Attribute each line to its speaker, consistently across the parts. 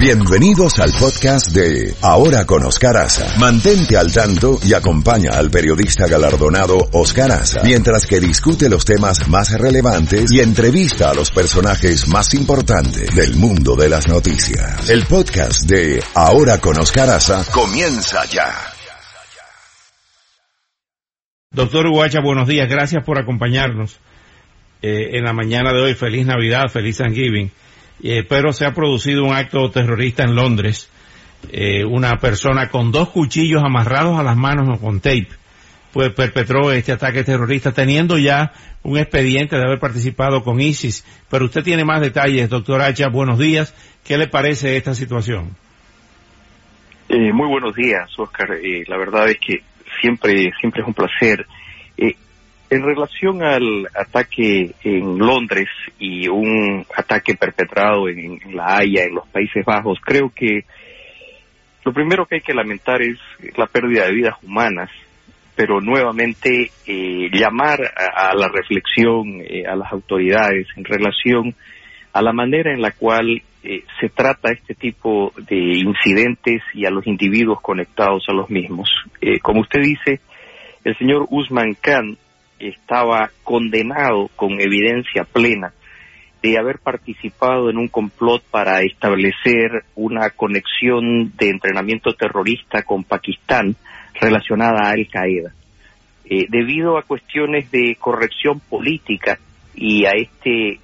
Speaker 1: Bienvenidos al podcast de Ahora con Oscar Aza. Mantente al tanto y acompaña al periodista galardonado Oscar Aza mientras que discute los temas más relevantes y entrevista a los personajes más importantes del mundo de las noticias. El podcast de Ahora con Oscar Aza comienza ya.
Speaker 2: Doctor Huacha, buenos días. Gracias por acompañarnos eh, en la mañana de hoy. Feliz Navidad, feliz Thanksgiving. Eh, pero se ha producido un acto terrorista en Londres. Eh, una persona con dos cuchillos amarrados a las manos con tape pues perpetró este ataque terrorista teniendo ya un expediente de haber participado con ISIS. Pero usted tiene más detalles, doctor Hacha. Buenos días. ¿Qué le parece esta situación?
Speaker 3: muy buenos días, Oscar. la verdad es que siempre, siempre es un placer. En relación al ataque en Londres y un ataque perpetrado en, La Haya, en los Países Bajos, creo que lo primero que hay que lamentar es la pérdida de vidas humanas, pero nuevamente eh, llamar a, la reflexión eh, a las autoridades en relación a la manera en la cual eh, se trata este tipo de incidentes y a los individuos conectados a los mismos. Eh, como usted dice, el señor Usman Khan estaba condenado con evidencia plena de haber participado en un complot para establecer una conexión de entrenamiento terrorista con Pakistán relacionada a Al Qaeda. Eh, debido a cuestiones de corrección política y a este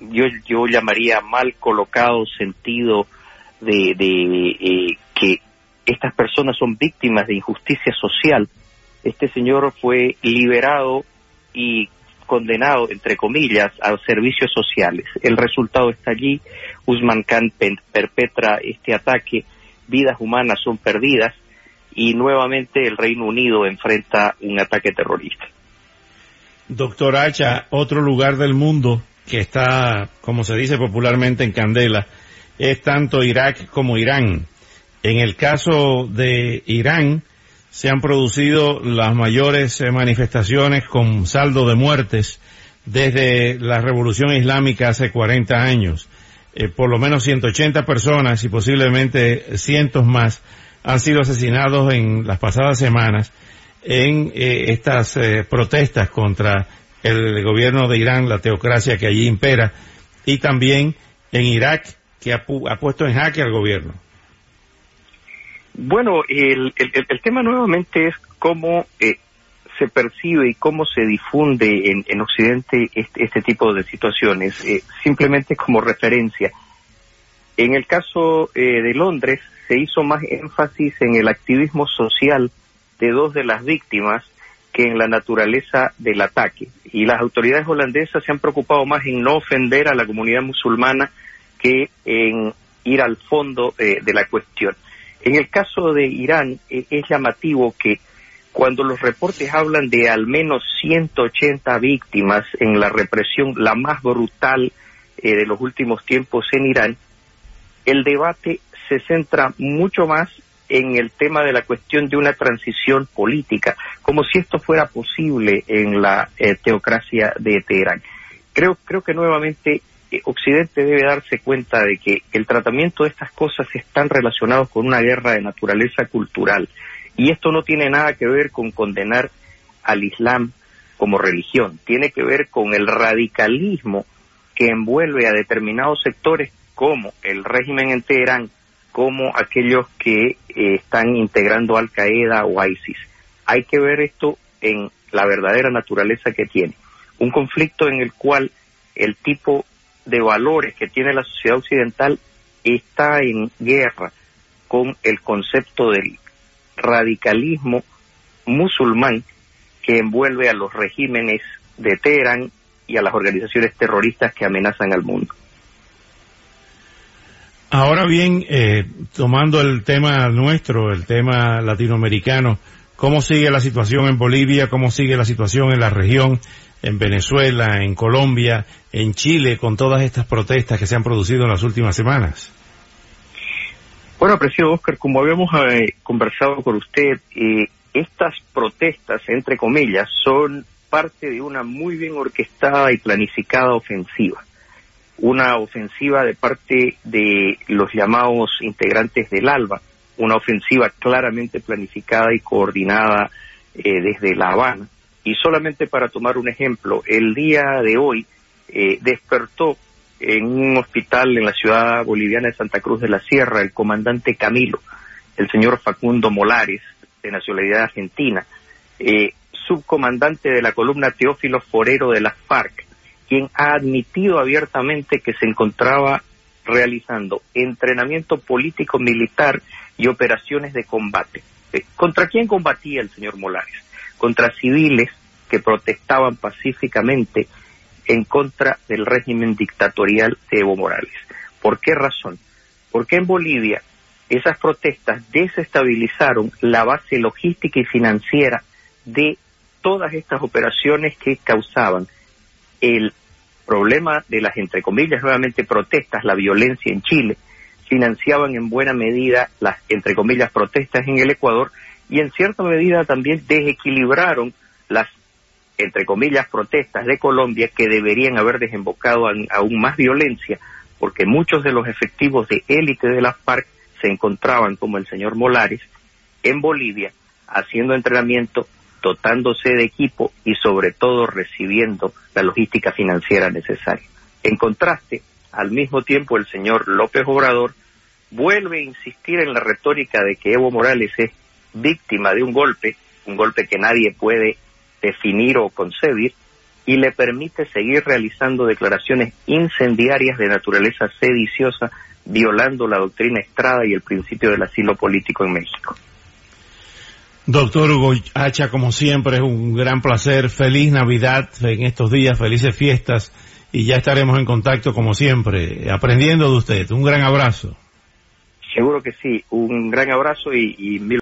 Speaker 3: yo, yo llamaría mal colocado sentido de, eh, que estas personas son víctimas de injusticia social. Este señor fue liberado y condenado, entre comillas, a servicios sociales. El resultado está allí. Usman Khan perpetra este ataque, vidas humanas son perdidas y nuevamente el Reino Unido enfrenta un ataque terrorista.
Speaker 2: Doctor Hacha, otro lugar del mundo que está, como se dice popularmente en candela, es tanto Irak como Irán. En el caso de Irán, se han producido las mayores eh, manifestaciones con saldo de muertes desde la revolución islámica hace 40 años. Eh, por lo menos 180 personas y posiblemente cientos más han sido asesinados en las pasadas semanas en eh, estas protestas contra el gobierno de Irán, la teocracia que allí impera, y también en Irak, que ha, puesto en jaque al gobierno.
Speaker 3: Bueno, el, el, tema nuevamente es cómo eh, se percibe y cómo se difunde en, en Occidente este, este, tipo de situaciones. Eh, simplemente como referencia, en el caso eh, de Londres se hizo más énfasis en el activismo social de dos de las víctimas que en la naturaleza del ataque. Y las autoridades holandesas se han preocupado más en no ofender a la comunidad musulmana que en ir al fondo eh, de la cuestión. En el caso de Irán eh, es llamativo que cuando los reportes hablan de al menos 180 víctimas en la represión, la más brutal eh, de los últimos tiempos en Irán, el debate se centra mucho más en el tema de la cuestión de una transición política, como si esto fuera posible en la eh, teocracia de Teherán. Creo, creo que nuevamente Occidente debe darse cuenta de que el tratamiento de estas cosas están relacionados con una guerra de naturaleza cultural y esto no tiene nada que ver con condenar al Islam como religión, tiene que ver con el radicalismo que envuelve a determinados sectores como el régimen en Teherán como aquellos que eh, están integrando Al Qaeda o ISIS. Hay que ver esto en la verdadera naturaleza que tiene. Un conflicto en el cual el tipo de valores que tiene la sociedad occidental está en guerra con el concepto del radicalismo musulmán que envuelve a los regímenes de Teherán y a las organizaciones terroristas que amenazan al mundo.
Speaker 2: Ahora bien, eh, tomando el tema nuestro, el tema latinoamericano, ¿cómo sigue la situación en Bolivia? ¿Cómo sigue la situación en la región? En Venezuela, en Colombia, en Chile, con todas estas protestas que se han producido en las últimas semanas.
Speaker 3: Bueno, apreciado Oscar, como habíamos eh, conversado con usted, eh, estas protestas, entre comillas, son parte de una muy bien orquestada y planificada ofensiva una ofensiva de parte de los llamados integrantes del ALBA, una ofensiva claramente planificada y coordinada eh, desde La Habana. Y solamente para tomar un ejemplo, el día de hoy eh, despertó en un hospital en la ciudad boliviana de Santa Cruz de la Sierra el comandante Camilo, el señor Facundo Molares, de nacionalidad argentina, eh, subcomandante de la columna Teófilo Forero de las FARC, quien ha admitido abiertamente que se encontraba realizando entrenamiento político militar y operaciones de combate. Eh, ¿Contra quién combatía el señor Molares? Contra civiles que protestaban pacíficamente en contra del régimen dictatorial de Evo Morales. ¿Por qué razón? Porque en Bolivia esas protestas desestabilizaron la base logística y financiera de todas estas operaciones que causaban el problema de las, entre comillas, nuevamente protestas, la violencia en Chile, financiaban en buena medida las, entre comillas, protestas en el Ecuador y en cierta medida también desequilibraron las, entre comillas, protestas de Colombia que deberían haber desembocado en aún más violencia porque muchos de los efectivos de élite de las FARC se encontraban, como el señor Molares, en Bolivia haciendo entrenamiento, dotándose de equipo y sobre todo recibiendo la logística financiera necesaria. En contraste, al mismo tiempo el señor López Obrador vuelve a insistir en la retórica de que Evo Morales es víctima de un golpe, un golpe que nadie puede definir o concebir, y le permite seguir realizando declaraciones incendiarias de naturaleza sediciosa, violando la doctrina Estrada y el principio del asilo político en México.
Speaker 2: Doctor Hugo Hacha, como siempre, es un gran placer. Feliz Navidad en estos días, felices fiestas y ya estaremos en contacto como siempre, aprendiendo de usted. Un gran abrazo.
Speaker 3: Seguro que sí, un gran abrazo y, y mil